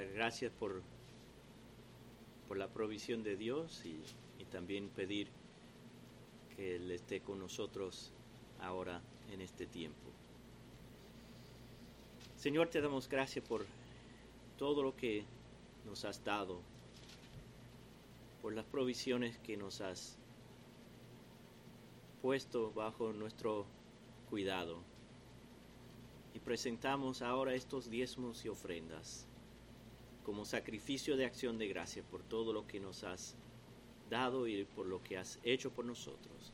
gracias por, por la provisión de Dios y también pedir que Él esté con nosotros ahora en este tiempo. Señor, te damos gracias por todo lo que nos has dado, por las provisiones que nos has puesto bajo nuestro cuidado. Y presentamos ahora estos diezmos y ofrendas como sacrificio de acción de gracia por todo lo que nos has dado y por lo que has hecho por nosotros.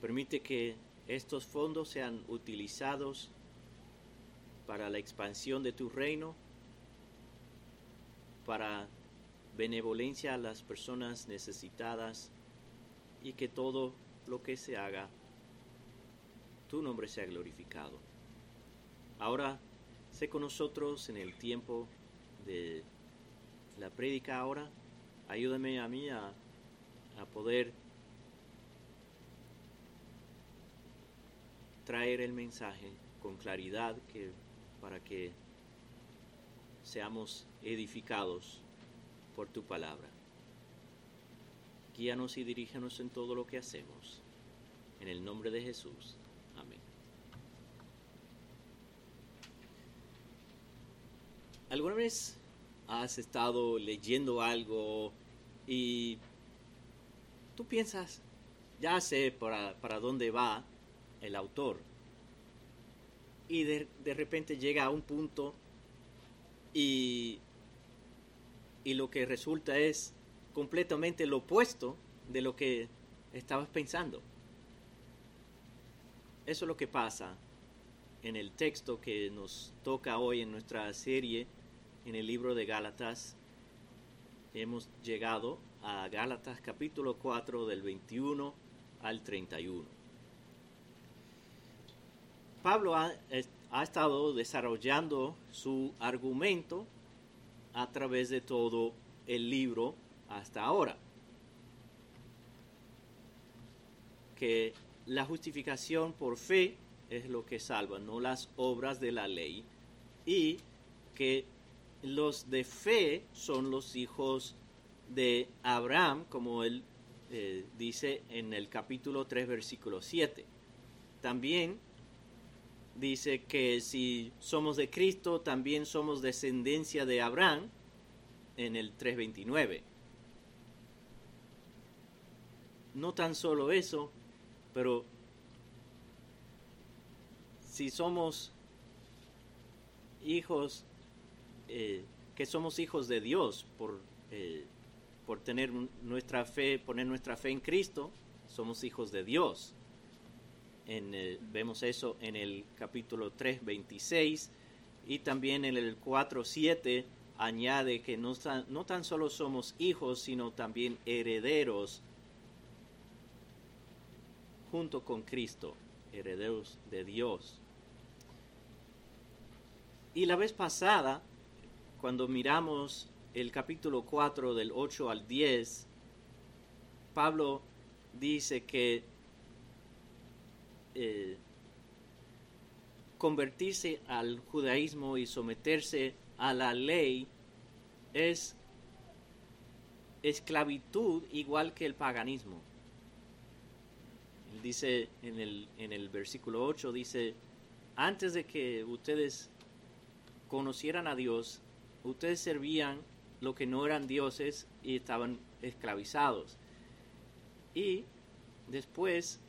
Permite que estos fondos sean utilizados para la expansión de tu reino, para benevolencia a las personas necesitadas y que todo lo que se haga, tu nombre sea glorificado. Ahora, sé con nosotros en el tiempo de la prédica ahora. Ayúdame a mí a, a poder traer el mensaje con claridad que, para que seamos edificados por tu palabra. Guíanos y diríjanos en todo lo que hacemos. En el nombre de Jesús. ¿Alguna vez has estado leyendo algo y tú piensas, ya sé para, para dónde va el autor? Y de, de repente llega a un punto y, y lo que resulta es completamente lo opuesto de lo que estabas pensando. Eso es lo que pasa en el texto que nos toca hoy en nuestra serie en el libro de Gálatas. Hemos llegado a Gálatas capítulo 4 del 21 al 31. Pablo ha, ha estado desarrollando su argumento a través de todo el libro hasta ahora. Que la justificación por fe es lo que salva, no las obras de la ley. Y que los de fe son los hijos de Abraham, como él eh, dice en el capítulo 3, versículo 7. También dice que si somos de Cristo, también somos descendencia de Abraham, en el 3.29 no tan solo eso, pero si somos hijos, eh, que somos hijos de Dios por, eh, por tener nuestra fe, poner nuestra fe en Cristo, somos hijos de Dios. En, vemos eso en el capítulo 3, 26 y también en el 4, 7 añade que no, no tan solo somos hijos, sino también herederos junto con Cristo, herederos de Dios. Y la vez pasada, cuando miramos el capítulo 4 del 8 al 10, Pablo dice que eh, convertirse al judaísmo y someterse a la ley es esclavitud igual que el paganismo. Dice en el, en el versículo 8, dice, antes de que ustedes conocieran a Dios, ustedes servían lo que no eran dioses y estaban esclavizados. Y después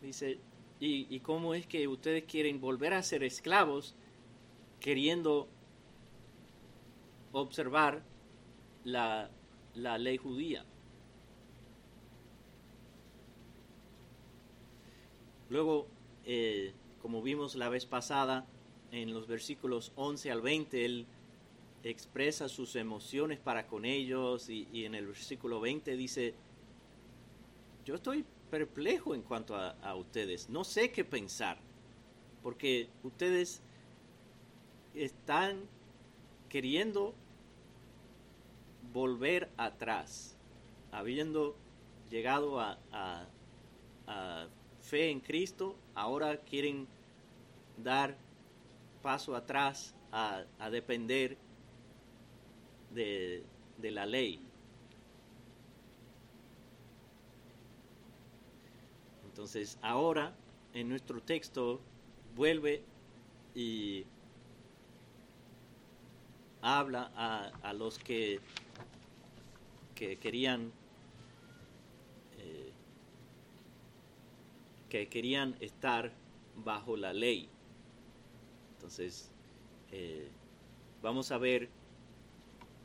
dice, ¿y, cómo es que ustedes quieren volver a ser esclavos queriendo observar la, la ley judía? Luego, eh, como vimos la vez pasada, en los versículos 11 al 20, él expresa sus emociones para con ellos y, en el versículo 20 dice, yo estoy perplejo en cuanto a, a, ustedes, no sé qué pensar, porque ustedes están queriendo volver atrás, habiendo llegado a, a, a fe en Cristo, ahora quieren dar paso atrás a, depender de, de la ley. Entonces, ahora en nuestro texto vuelve y habla a, a los que, que querían eh, que querían estar bajo la ley. Entonces, eh, vamos a ver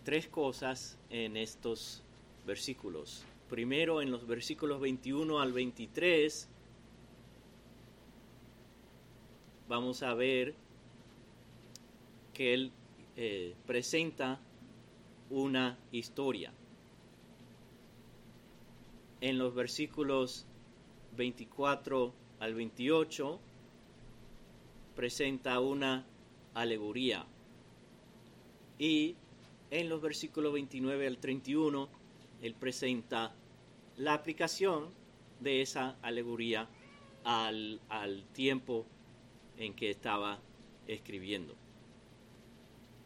tres cosas en estos versículos. Primero, en los versículos 21 al 23, vamos a ver que él eh, presenta una historia. En los versículos 24 al 28 presenta una alegoría. Y en los versículos 29 al 31 él presenta la aplicación de esa alegoría al, al tiempo en que estaba escribiendo.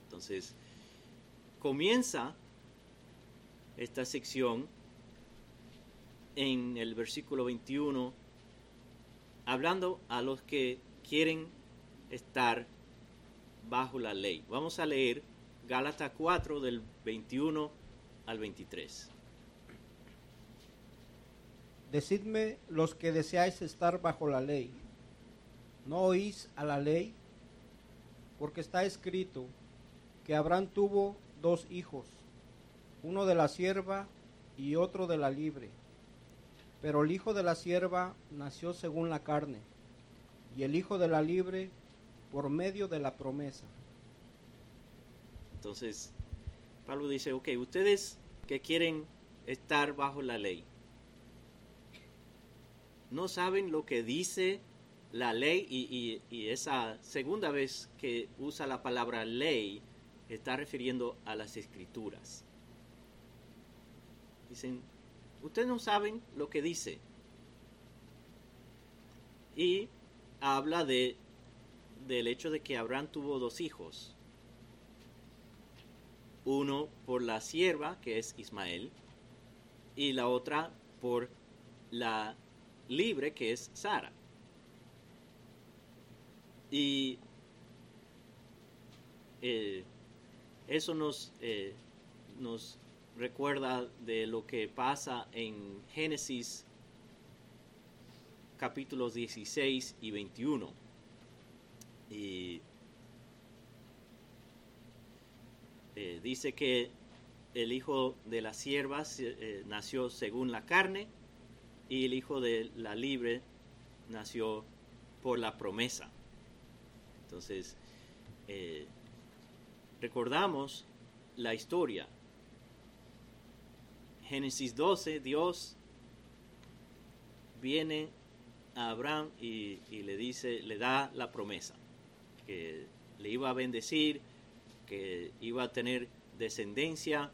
Entonces, comienza esta sección en el versículo 21 hablando a los que quieren estar bajo la ley. Vamos a leer Gálatas 4 del 21 al 23. Decidme los que deseáis estar bajo la ley. ¿No oís a la ley? Porque está escrito que Abraham tuvo dos hijos, uno de la sierva y otro de la libre. Pero el hijo de la sierva nació según la carne, y el hijo de la libre por medio de la promesa. Entonces, Pablo dice, ok, ustedes que quieren estar bajo la ley, no saben lo que dice la ley y, y, esa segunda vez que usa la palabra ley está refiriendo a las escrituras. Dicen, ustedes no saben lo que dice. Y habla de, del hecho de que Abraham tuvo dos hijos. Uno por la sierva, que es Ismael, y la otra por la libre, que es Sara. Y eh, eso nos, eh, nos recuerda de lo que pasa en Génesis capítulos 16 y 21. Y eh, dice que el hijo de la sierva eh, nació según la carne y el hijo de la libre nació por la promesa. Entonces, eh, recordamos la historia. Génesis 12, Dios viene a Abraham y, le dice, le da la promesa, que le iba a bendecir, que iba a tener descendencia.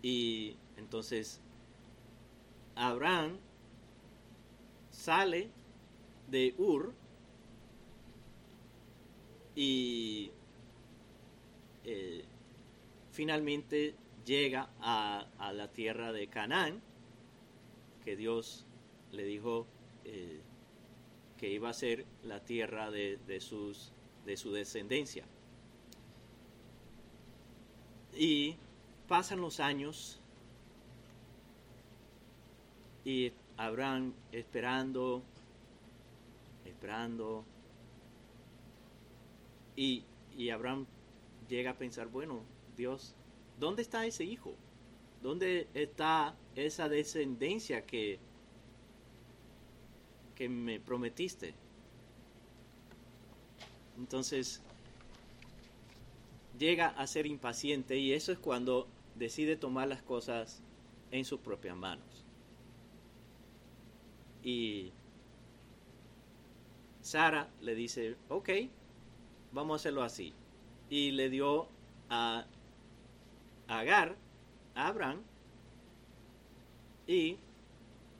Y entonces Abraham sale de Ur y eh, finalmente llega a, la tierra de Canaán, que Dios le dijo eh, que iba a ser la tierra de su descendencia. Y pasan los años y Abraham esperando, esperando, y, y Abraham llega a pensar, bueno, Dios, ¿dónde está ese hijo? ¿Dónde está esa descendencia que, que me prometiste? Entonces, llega a ser impaciente y eso es cuando decide tomar las cosas en sus propias manos. Y Sara le dice, ok, vamos a hacerlo así. Y le dio a Agar, a Abraham, y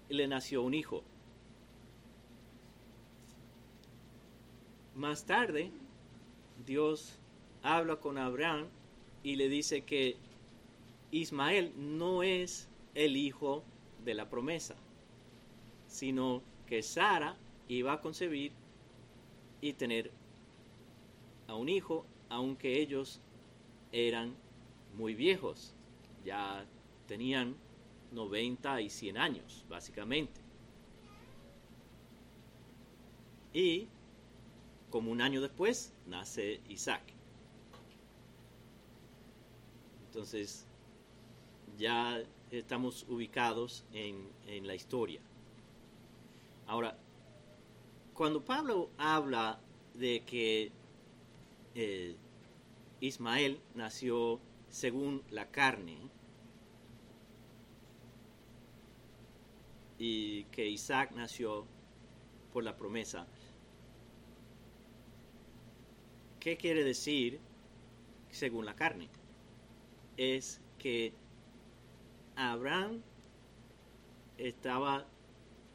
le nació un hijo. Más tarde, Dios habla con Abraham y le dice que Ismael no es el hijo de la promesa, sino que Sara iba a concebir y tener a un hijo, aunque ellos eran muy viejos, ya tenían 90 y 100 años, básicamente. Y como un año después nace Isaac. Entonces ya estamos ubicados en, en la historia. Ahora, cuando Pablo habla de que eh, Ismael nació según la carne y que Isaac nació por la promesa, ¿qué quiere decir según la carne? Es que Abraham estaba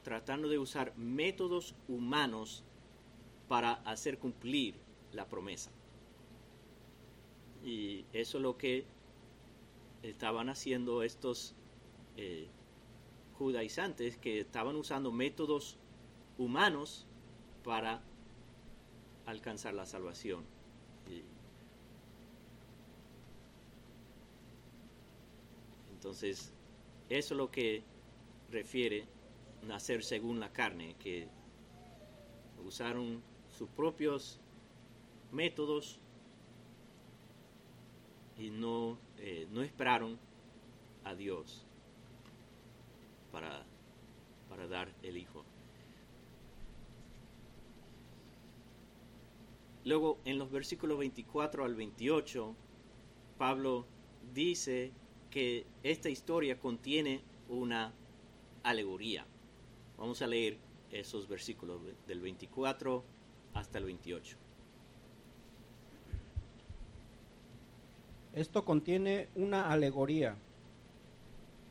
tratando de usar métodos humanos para hacer cumplir la promesa. Y eso es lo que estaban haciendo estos eh, judaizantes, que estaban usando métodos humanos para alcanzar la salvación. Entonces, eso es lo que refiere nacer según la carne, que usaron sus propios métodos y no, eh, no esperaron a Dios para, para dar el Hijo. Luego, en los versículos 24 al 28, Pablo dice que esta historia contiene una alegoría. Vamos a leer esos versículos del 24 hasta el 28. Esto contiene una alegoría,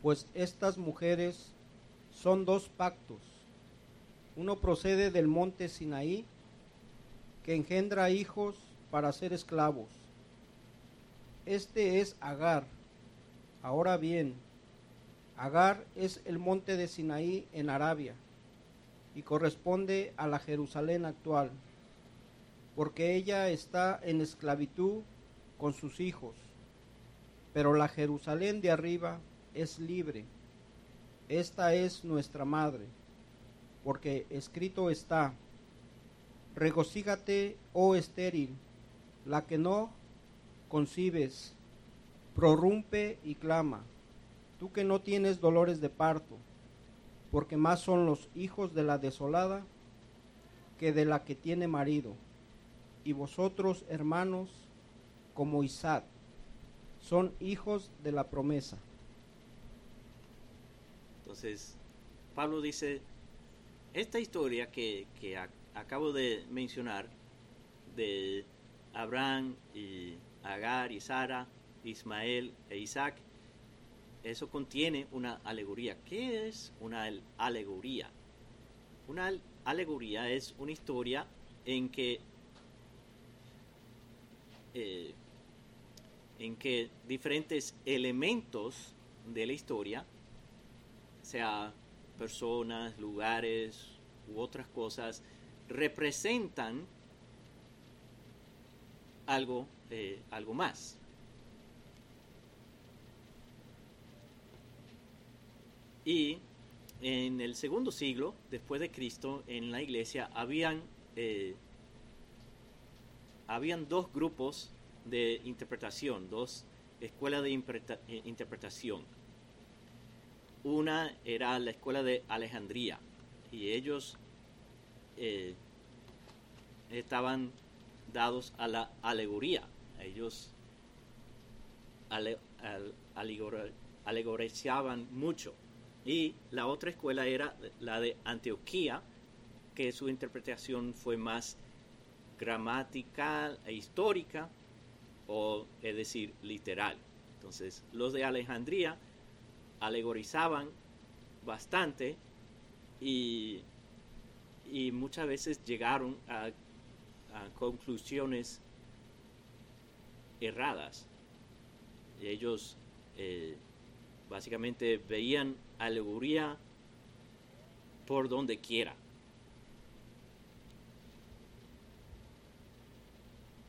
pues estas mujeres son dos pactos. Uno procede del monte Sinaí, que engendra hijos para ser esclavos. Este es Agar. Ahora bien, Agar es el monte de Sinaí en Arabia y corresponde a la Jerusalén actual, porque ella está en esclavitud con sus hijos pero la Jerusalén de arriba es libre. Esta es nuestra madre, porque escrito está, regocígate, oh estéril, la que no concibes, prorrumpe y clama, tú que no tienes dolores de parto, porque más son los hijos de la desolada que de la que tiene marido, y vosotros, hermanos, como Isaac, son hijos de la promesa. Entonces, Pablo dice, esta historia que, acabo de mencionar, de Abraham y Agar y Sara, Ismael e Isaac, eso contiene una alegoría. ¿Qué es una alegoría? Una alegoría es una historia en que eh, en que diferentes elementos de la historia, sea personas, lugares u otras cosas, representan algo, eh, algo más. Y en el segundo siglo, después de Cristo, en la iglesia habían, eh, habían dos grupos de interpretación, dos escuelas de eh, interpretación. Una era la escuela de Alejandría y ellos eh, estaban dados a la alegoría. Ellos alegorizaban mucho. Y la otra escuela era la de Antioquía, que su interpretación fue más gramatical e histórica o es decir, literal. Entonces, los de Alejandría alegorizaban bastante y, muchas veces llegaron a, a conclusiones erradas. ellos eh, básicamente veían alegoría por donde quiera.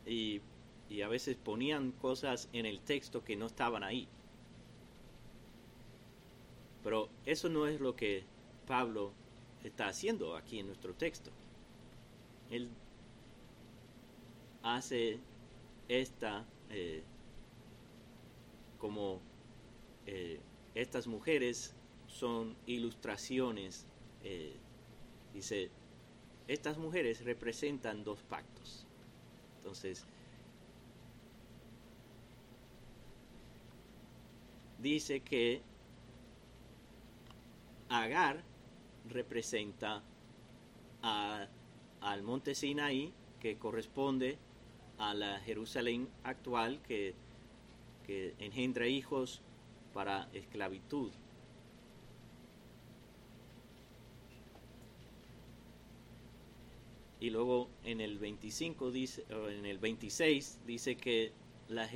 Y, y a veces ponían cosas en el texto que no estaban ahí. Pero eso no es lo que Pablo está haciendo aquí en nuestro texto. Él hace esta eh, como eh, estas mujeres son ilustraciones, eh, dice, estas mujeres representan dos pactos. Entonces, dice que Agar representa al monte Sinaí, que corresponde a la Jerusalén actual, que, que engendra hijos para esclavitud. Y luego en el 25 dice, en el 26 dice que la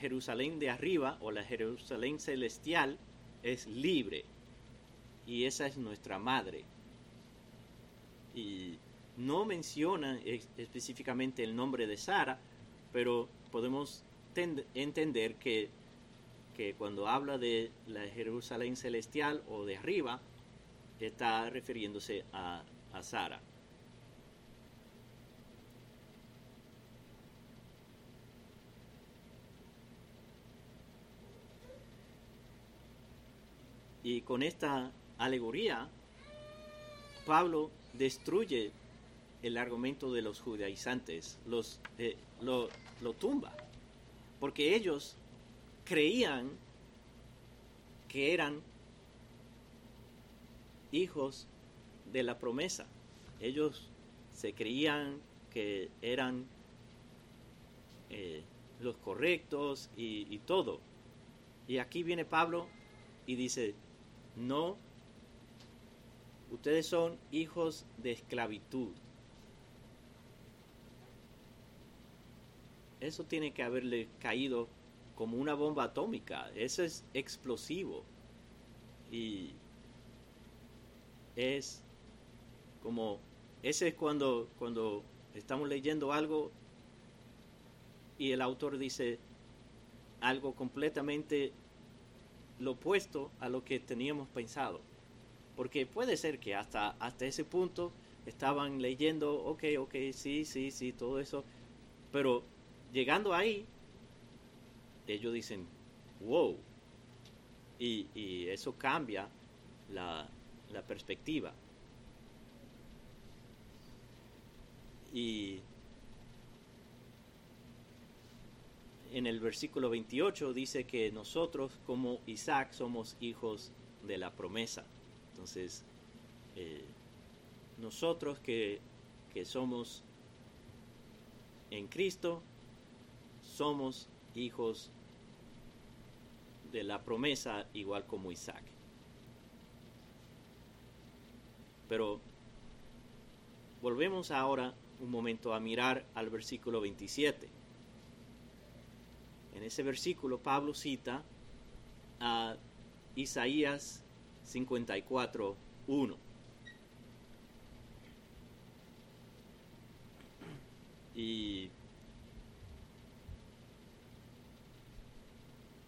Jerusalén de arriba o la Jerusalén celestial es libre y esa es nuestra madre. Y no menciona específicamente el nombre de Sara, pero podemos entender que, que, cuando habla de la Jerusalén celestial o de arriba, está refiriéndose a, a Sara. Y con esta alegoría, Pablo destruye el argumento de los judaizantes, los, eh, lo, tumba, porque ellos creían que eran hijos de la promesa. Ellos se creían que eran eh, los correctos y, todo. Y aquí viene Pablo y dice, no Ustedes son hijos de esclavitud. Eso tiene que haberle caído como una bomba atómica. Eso es explosivo. Y es como, ese es cuando, cuando estamos leyendo algo y el autor dice algo completamente lo opuesto a lo que teníamos pensado. Porque puede ser que hasta, hasta ese punto estaban leyendo, ok, ok, sí, sí, sí, todo eso. Pero llegando ahí, ellos dicen, wow. Y, y eso cambia la, la perspectiva. Y en el versículo 28 dice que nosotros como Isaac somos hijos de la promesa. Entonces, eh, nosotros que, que somos en Cristo, somos hijos de la promesa igual como Isaac. Pero volvemos ahora un momento a mirar al versículo 27. En ese versículo Pablo cita a Isaías 54, 1. Y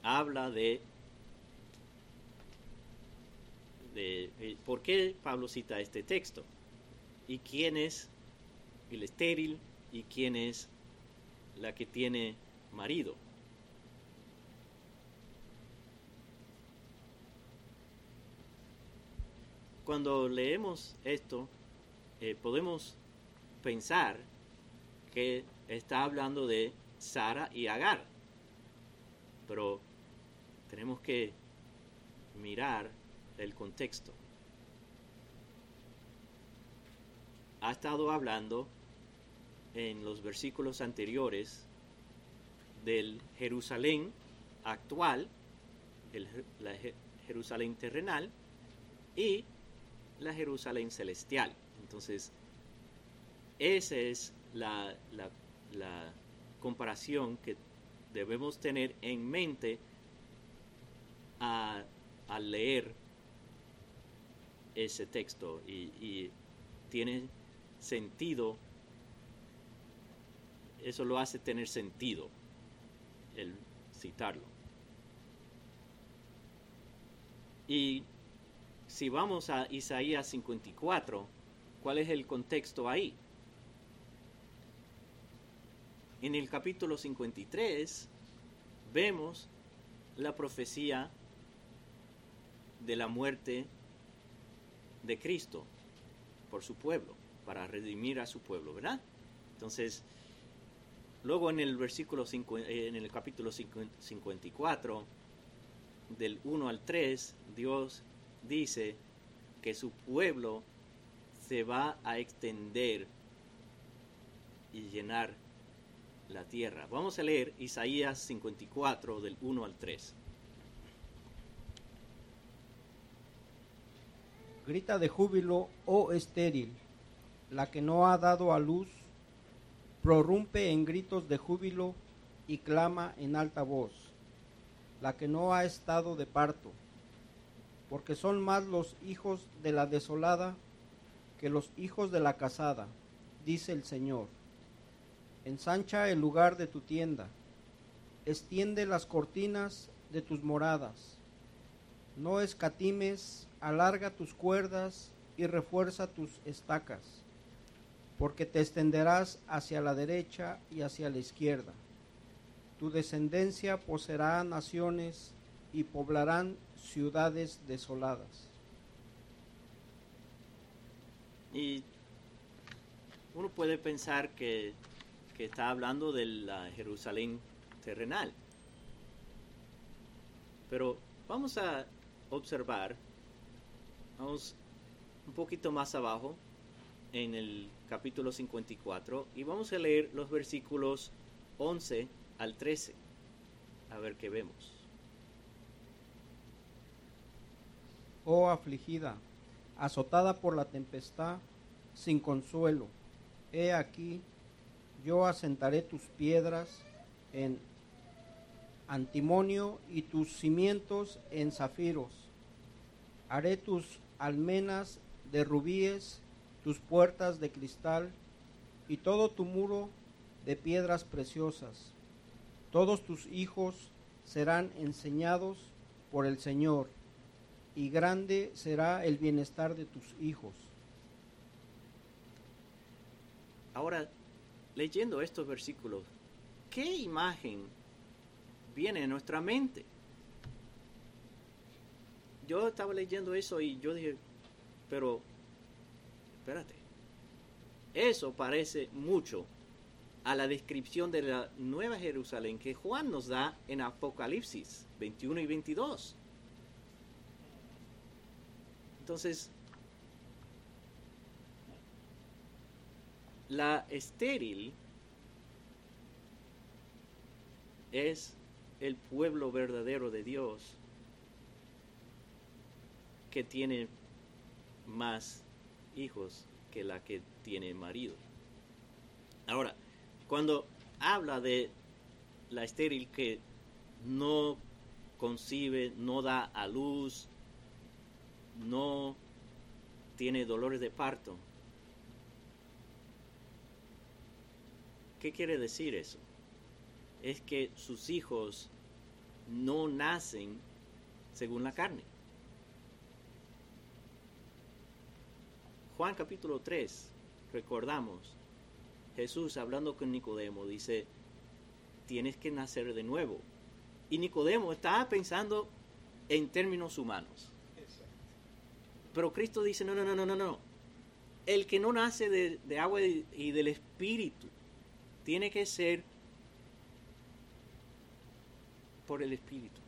habla de, de, de, por qué Pablo cita este texto y quién es el estéril y quién es la que tiene marido. Cuando leemos esto, eh, podemos pensar que está hablando de Sara y Agar, pero tenemos que mirar el contexto. Ha estado hablando en los versículos anteriores del Jerusalén actual, el, la Jerusalén terrenal, y la Jerusalén celestial. Entonces, esa es la, comparación que debemos tener en mente al leer ese texto y, y tiene sentido, eso lo hace tener sentido el citarlo. Y si vamos a Isaías 54, ¿cuál es el contexto ahí? En el capítulo 53 vemos la profecía de la muerte de Cristo por su pueblo, para redimir a su pueblo, ¿verdad? Entonces, luego en el versículo eh, en el capítulo cincu- 54 del 1 al 3, Dios dice que su pueblo se va a extender y llenar la tierra. Vamos a leer Isaías 54 del 1 al 3. Grita de júbilo, oh estéril, la que no ha dado a luz, prorrumpe en gritos de júbilo y clama en alta voz, la que no ha estado de parto, porque son más los hijos de la desolada que los hijos de la casada, dice el Señor. Ensancha el lugar de tu tienda, extiende las cortinas de tus moradas, no escatimes, alarga tus cuerdas y refuerza tus estacas, porque te extenderás hacia la derecha y hacia la izquierda. Tu descendencia poseerá naciones y poblarán ciudades desoladas. Y uno puede pensar que, que está hablando de la Jerusalén terrenal. Pero vamos a observar, vamos un poquito más abajo en el capítulo 54 y vamos a leer los versículos 11 al 13. A ver qué vemos. Oh afligida, azotada por la tempestad, sin consuelo, he aquí, yo asentaré tus piedras en antimonio y tus cimientos en zafiros. Haré tus almenas de rubíes, tus puertas de cristal y todo tu muro de piedras preciosas. Todos tus hijos serán enseñados por el Señor y grande será el bienestar de tus hijos. Ahora, leyendo estos versículos, ¿qué imagen viene a nuestra mente? Yo estaba leyendo eso y yo dije, pero, espérate, eso parece mucho a la descripción de la Nueva Jerusalén que Juan nos da en Apocalipsis 21 y 22. Entonces, la estéril es el pueblo verdadero de Dios que tiene más hijos que la que tiene marido. Ahora, cuando habla de la estéril que no concibe, no da a luz, no tiene dolores de parto, ¿qué quiere decir eso? Es que sus hijos no nacen según la carne. Juan capítulo 3, recordamos, Jesús hablando con Nicodemo dice, tienes que nacer de nuevo. Y Nicodemo estaba pensando en términos humanos. Pero Cristo dice, no, no, no, no, no, no. El que no nace de, de agua y, del Espíritu tiene que ser por el Espíritu.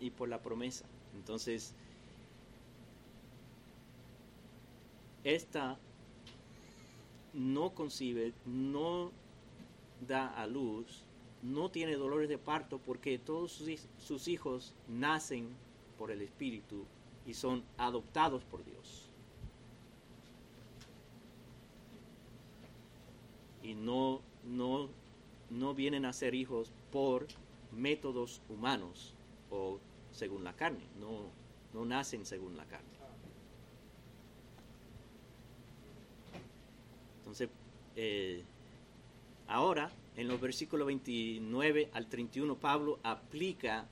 Y por la promesa. Entonces, esta no concibe, no da a luz, no tiene dolores de parto porque todos sus, hij- sus hijos nacen por el Espíritu y son adoptados por Dios. y no, no, no vienen a ser hijos por métodos humanos o según la carne, no, no nacen según la carne. Entonces, eh, ahora, en los versículos 29 al 31, Pablo aplica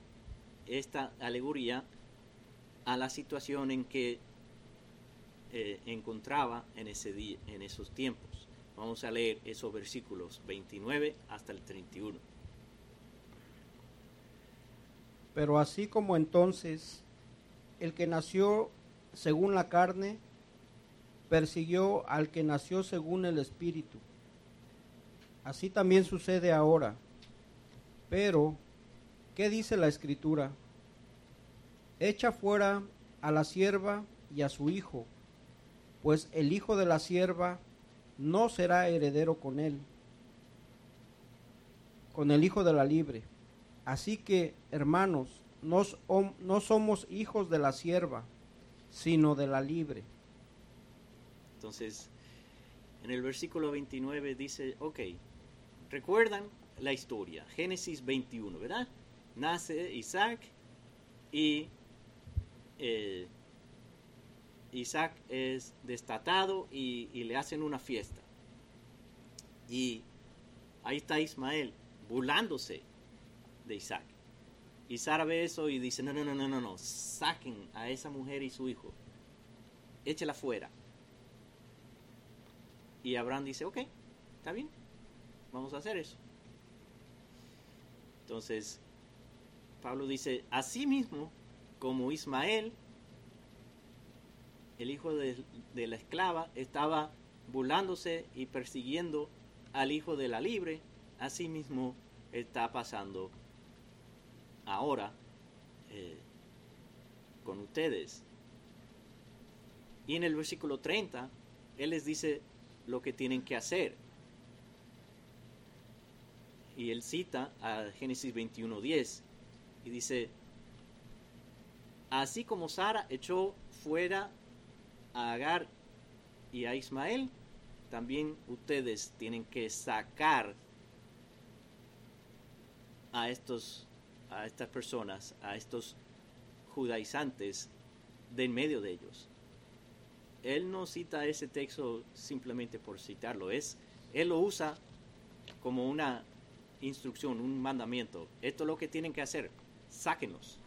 esta alegoría a la situación en que eh, encontraba en, ese día, en esos tiempos. Vamos a leer esos versículos 29 hasta el 31. Pero así como entonces el que nació según la carne persiguió al que nació según el Espíritu. Así también sucede ahora. Pero, ¿qué dice la Escritura? Echa fuera a la sierva y a su hijo, pues el hijo de la sierva no será heredero con él, con el hijo de la libre. Así que, hermanos, no, somos hijos de la sierva, sino de la libre. Entonces, en el versículo 29 dice, ok, recuerdan la historia, Génesis 21, ¿verdad? Nace Isaac y eh, Isaac es destatado y, le hacen una fiesta. Y ahí está Ismael burlándose de Isaac. Y Sara ve eso y dice, no, no, no, no, no, no, saquen a esa mujer y su hijo, échela fuera. Y Abraham dice, ok, está bien, vamos a hacer eso. Entonces, Pablo dice, así mismo como Ismael, el hijo de, la esclava, estaba burlándose y persiguiendo al hijo de la libre, así mismo está pasando ahora eh, con ustedes. Y en el versículo 30, Él les dice, lo que tienen que hacer. Y él cita a Génesis 21:10 y dice, así como Sara echó fuera a Agar y a Ismael, también ustedes tienen que sacar a estos a estas personas, a estos judaizantes de en medio de ellos. Él no cita ese texto simplemente por citarlo, es, él lo usa como una instrucción, un mandamiento. Esto es lo que tienen que hacer, sáquenlos,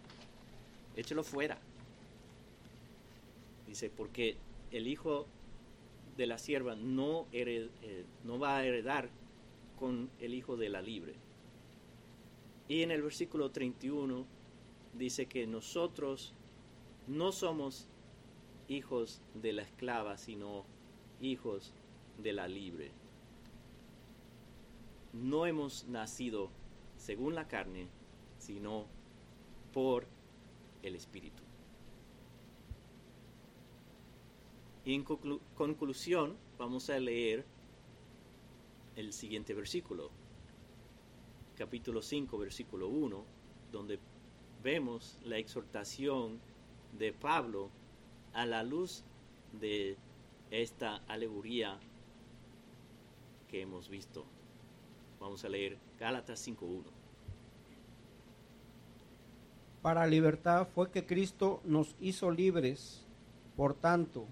échelo fuera. Dice, porque el hijo de la sierva no, eh, no va a heredar con el hijo de la libre. Y en el versículo 31 dice que nosotros no somos hijos de la esclava, sino hijos de la libre. No hemos nacido según la carne, sino por el Espíritu. Y en conclusión vamos a leer el siguiente versículo, capítulo 5, versículo 1, donde vemos la exhortación de Pablo a la luz de esta alegoría que hemos visto. Vamos a leer Gálatas 5.1. Para libertad fue que Cristo nos hizo libres. Por tanto,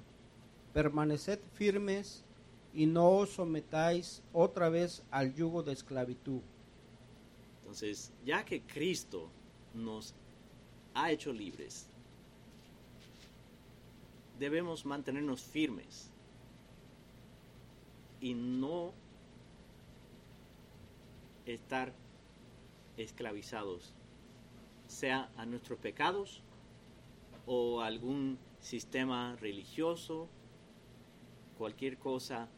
permaneced firmes y no os sometáis otra vez al yugo de esclavitud. Entonces, ya que Cristo nos ha hecho libres, debemos mantenernos firmes y no estar esclavizados, sea a nuestros pecados o algún sistema religioso, cualquier cosa.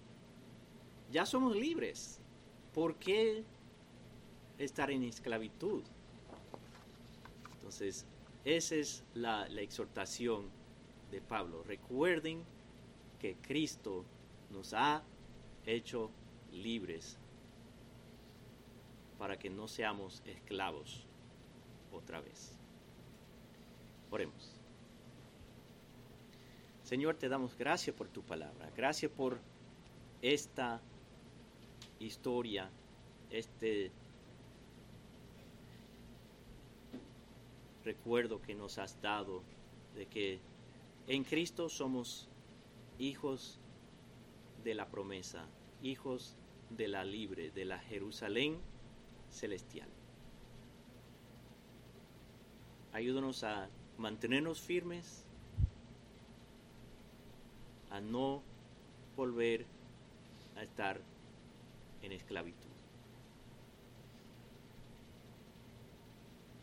Ya somos libres. ¿Por qué estar en esclavitud? Entonces, esa es la, la exhortación de Pablo. Recuerden que Cristo nos ha hecho libres para que no seamos esclavos otra vez. Oremos. Señor, te damos gracias por tu palabra. Gracias por esta historia, este recuerdo que nos has dado de que en Cristo somos hijos de la promesa, hijos de la libre, de la Jerusalén celestial. Ayúdanos a mantenernos firmes, a no volver a estar en esclavitud.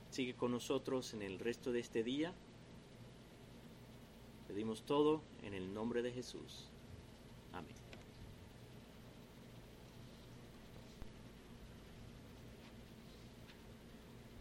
Sigue con nosotros en el resto de este día. Pedimos todo en el nombre de Jesús.